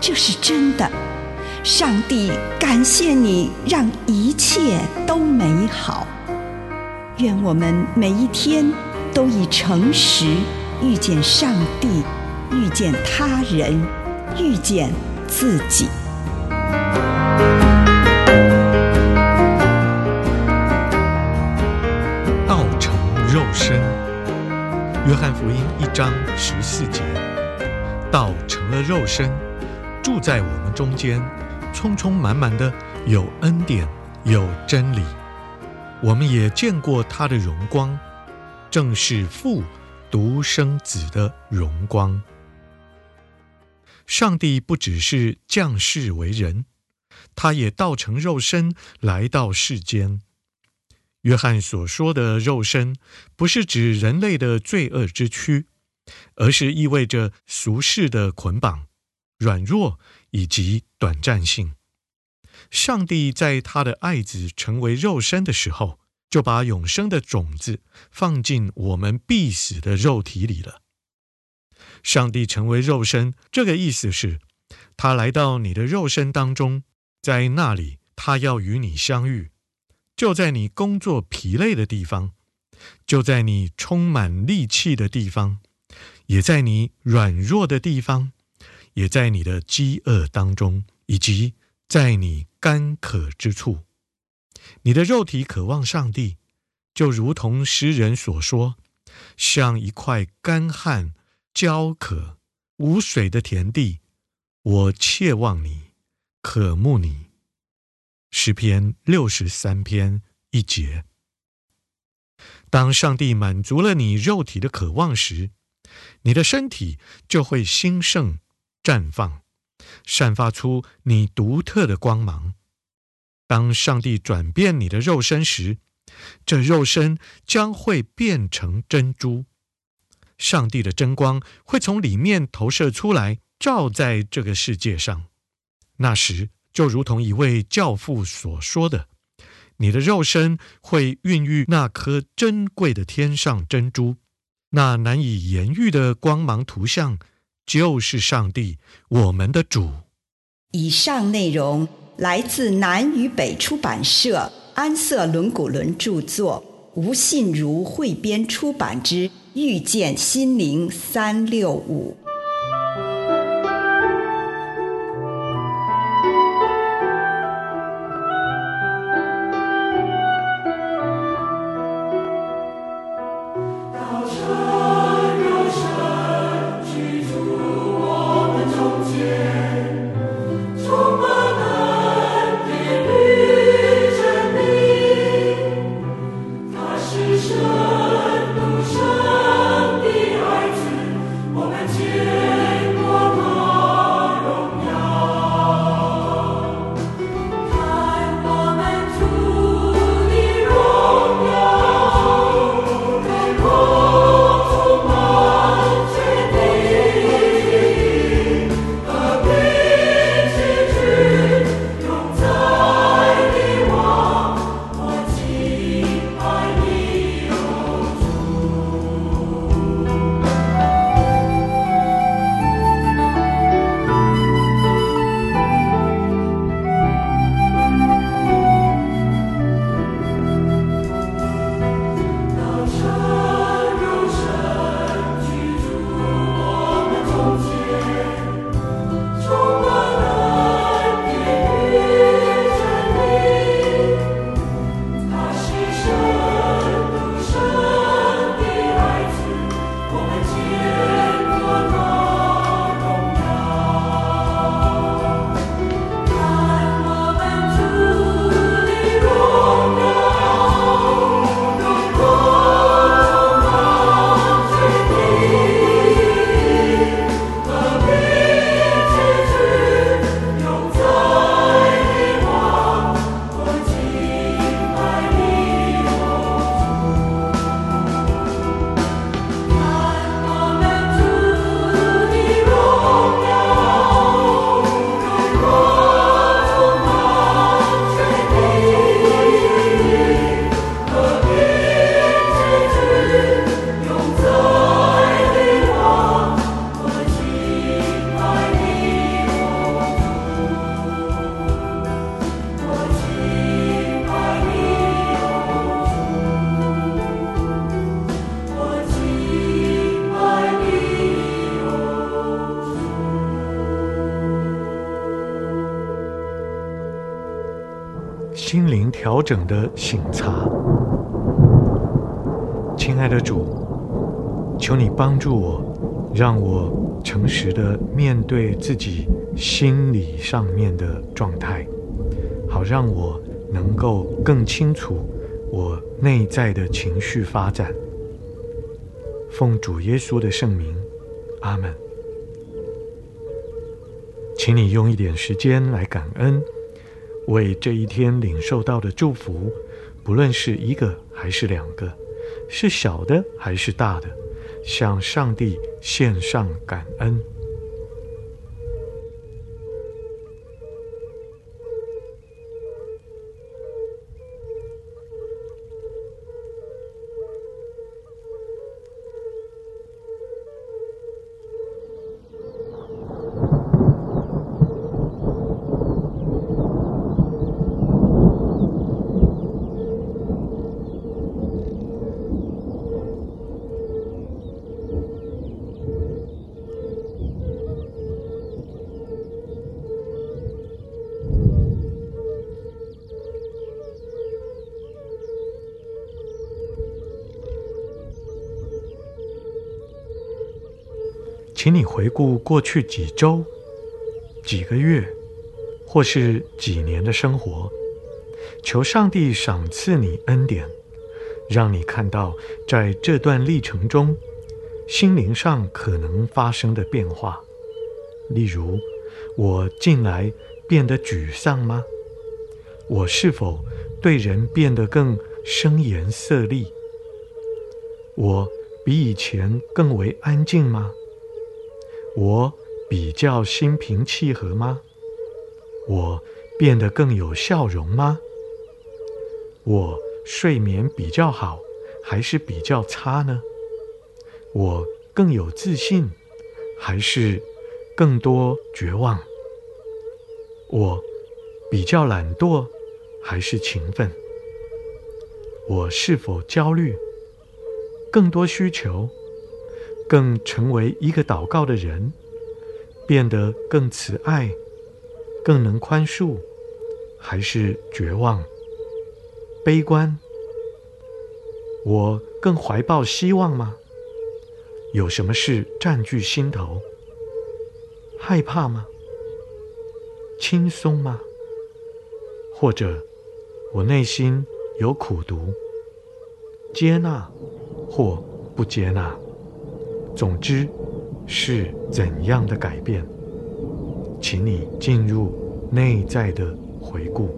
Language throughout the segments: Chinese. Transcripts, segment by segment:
这是真的，上帝感谢你，让一切都美好。愿我们每一天都以诚实遇见上帝，遇见他人，遇见自己。道成肉身，约翰福音一章十四节，道成了肉身。住在我们中间，充充满满的有恩典，有真理。我们也见过他的荣光，正是父独生子的荣光。上帝不只是降世为人，他也道成肉身来到世间。约翰所说的肉身，不是指人类的罪恶之躯，而是意味着俗世的捆绑。软弱以及短暂性。上帝在他的爱子成为肉身的时候，就把永生的种子放进我们必死的肉体里了。上帝成为肉身，这个意思是，他来到你的肉身当中，在那里，他要与你相遇，就在你工作疲累的地方，就在你充满力气的地方，也在你软弱的地方。也在你的饥饿当中，以及在你干渴之处，你的肉体渴望上帝，就如同诗人所说，像一块干旱、焦渴、无水的田地，我切望你，渴慕你。诗篇六十三篇一节。当上帝满足了你肉体的渴望时，你的身体就会兴盛。绽放，散发出你独特的光芒。当上帝转变你的肉身时，这肉身将会变成珍珠。上帝的真光会从里面投射出来，照在这个世界上。那时，就如同一位教父所说的：“你的肉身会孕育那颗珍贵的天上珍珠，那难以言喻的光芒图像。”就是上帝，我们的主。以上内容来自南与北出版社安瑟伦古伦著作，吴信如汇编出版之《遇见心灵三六五》。心灵调整的醒茶。亲爱的主，求你帮助我，让我诚实的面对自己心理上面的状态，好让我能够更清楚我内在的情绪发展。奉主耶稣的圣名，阿门。请你用一点时间来感恩，为这一天领受到的祝福，不论是一个还是两个，是小的还是大的，向上帝献上感恩。请你回顾过去几周、几个月，或是几年的生活，求上帝赏赐你恩典，让你看到在这段历程中，心灵上可能发生的变化。例如，我近来变得沮丧吗？我是否对人变得更声颜色厉？我比以前更为安静吗？我比较心平气和吗？我变得更有笑容吗？我睡眠比较好，还是比较差呢？我更有自信，还是更多绝望？我比较懒惰，还是勤奋？我是否焦虑？更多需求？更成为一个祷告的人，变得更慈爱，更能宽恕，还是绝望、悲观？我更怀抱希望吗？有什么事占据心头？害怕吗？轻松吗？或者我内心有苦读？接纳或不接纳？总之，是怎样的改变？请你进入内在的回顾。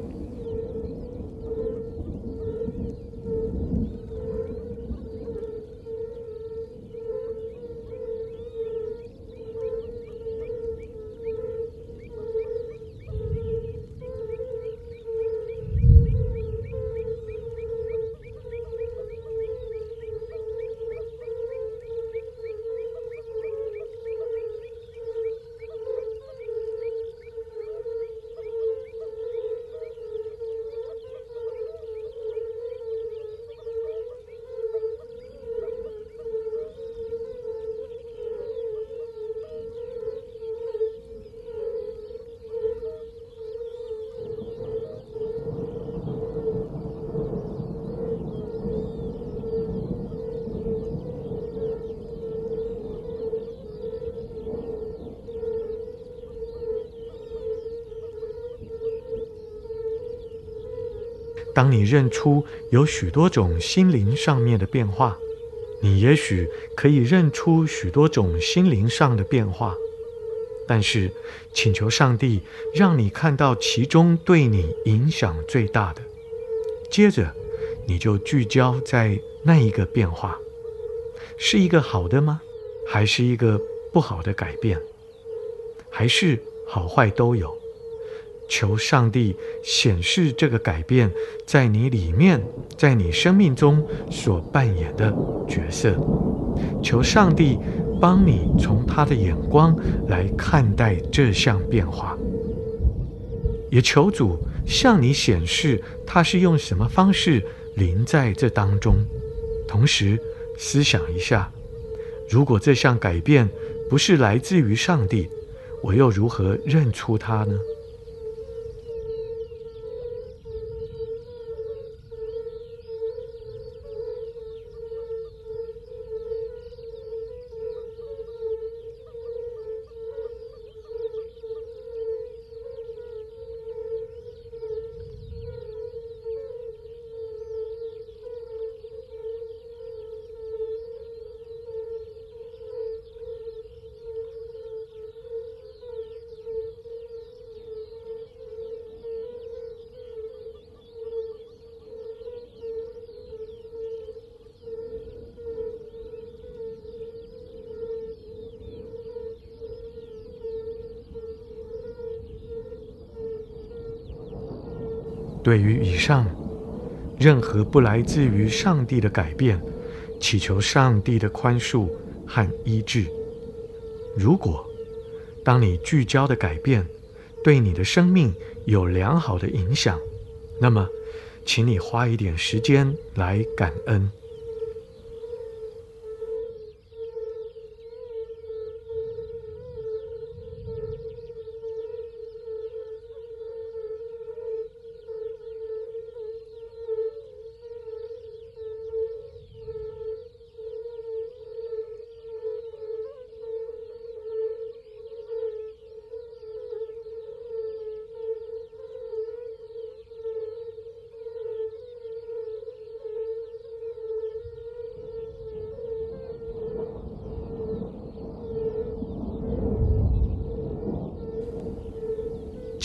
当你认出有许多种心灵上面的变化，你也许可以认出许多种心灵上的变化，但是请求上帝让你看到其中对你影响最大的。接着，你就聚焦在那一个变化，是一个好的吗？还是一个不好的改变？还是好坏都有？求上帝显示这个改变在你里面，在你生命中所扮演的角色。求上帝帮你从他的眼光来看待这项变化，也求主向你显示他是用什么方式临在这当中。同时思想一下，如果这项改变不是来自于上帝，我又如何认出他呢？对于以上任何不来自于上帝的改变，祈求上帝的宽恕和医治。如果当你聚焦的改变对你的生命有良好的影响，那么，请你花一点时间来感恩。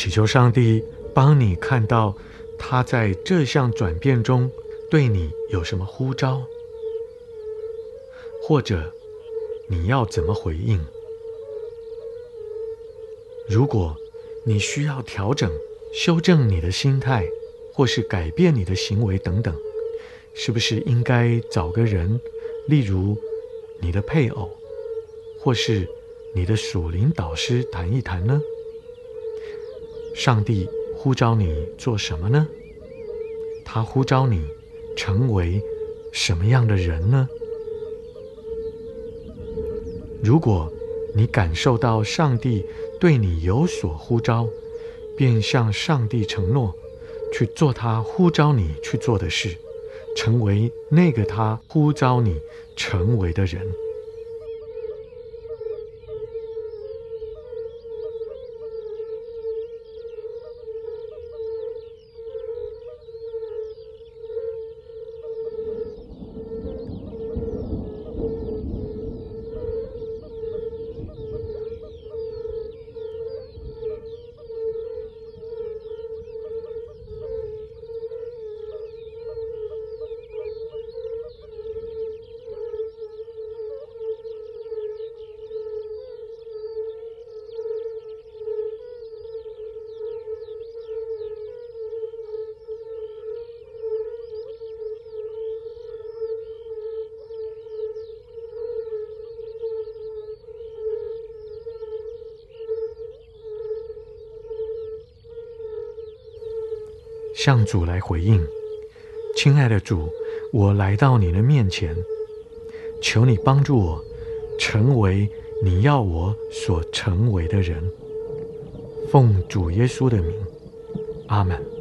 祈求上帝帮你看到他在这项转变中对你有什么呼召，或者你要怎么回应。如果你需要调整、修正你的心态，或是改变你的行为等等，是不是应该找个人，例如你的配偶，或是你的属灵导师谈一谈呢？上帝呼召你做什么呢？他呼召你成为什么样的人呢？如果你感受到上帝对你有所呼召，便向上帝承诺，去做他呼召你去做的事，成为那个他呼召你成为的人。向主来回应，亲爱的主，我来到你的面前，求你帮助我，成为你要我所成为的人。奉主耶稣的名，阿门。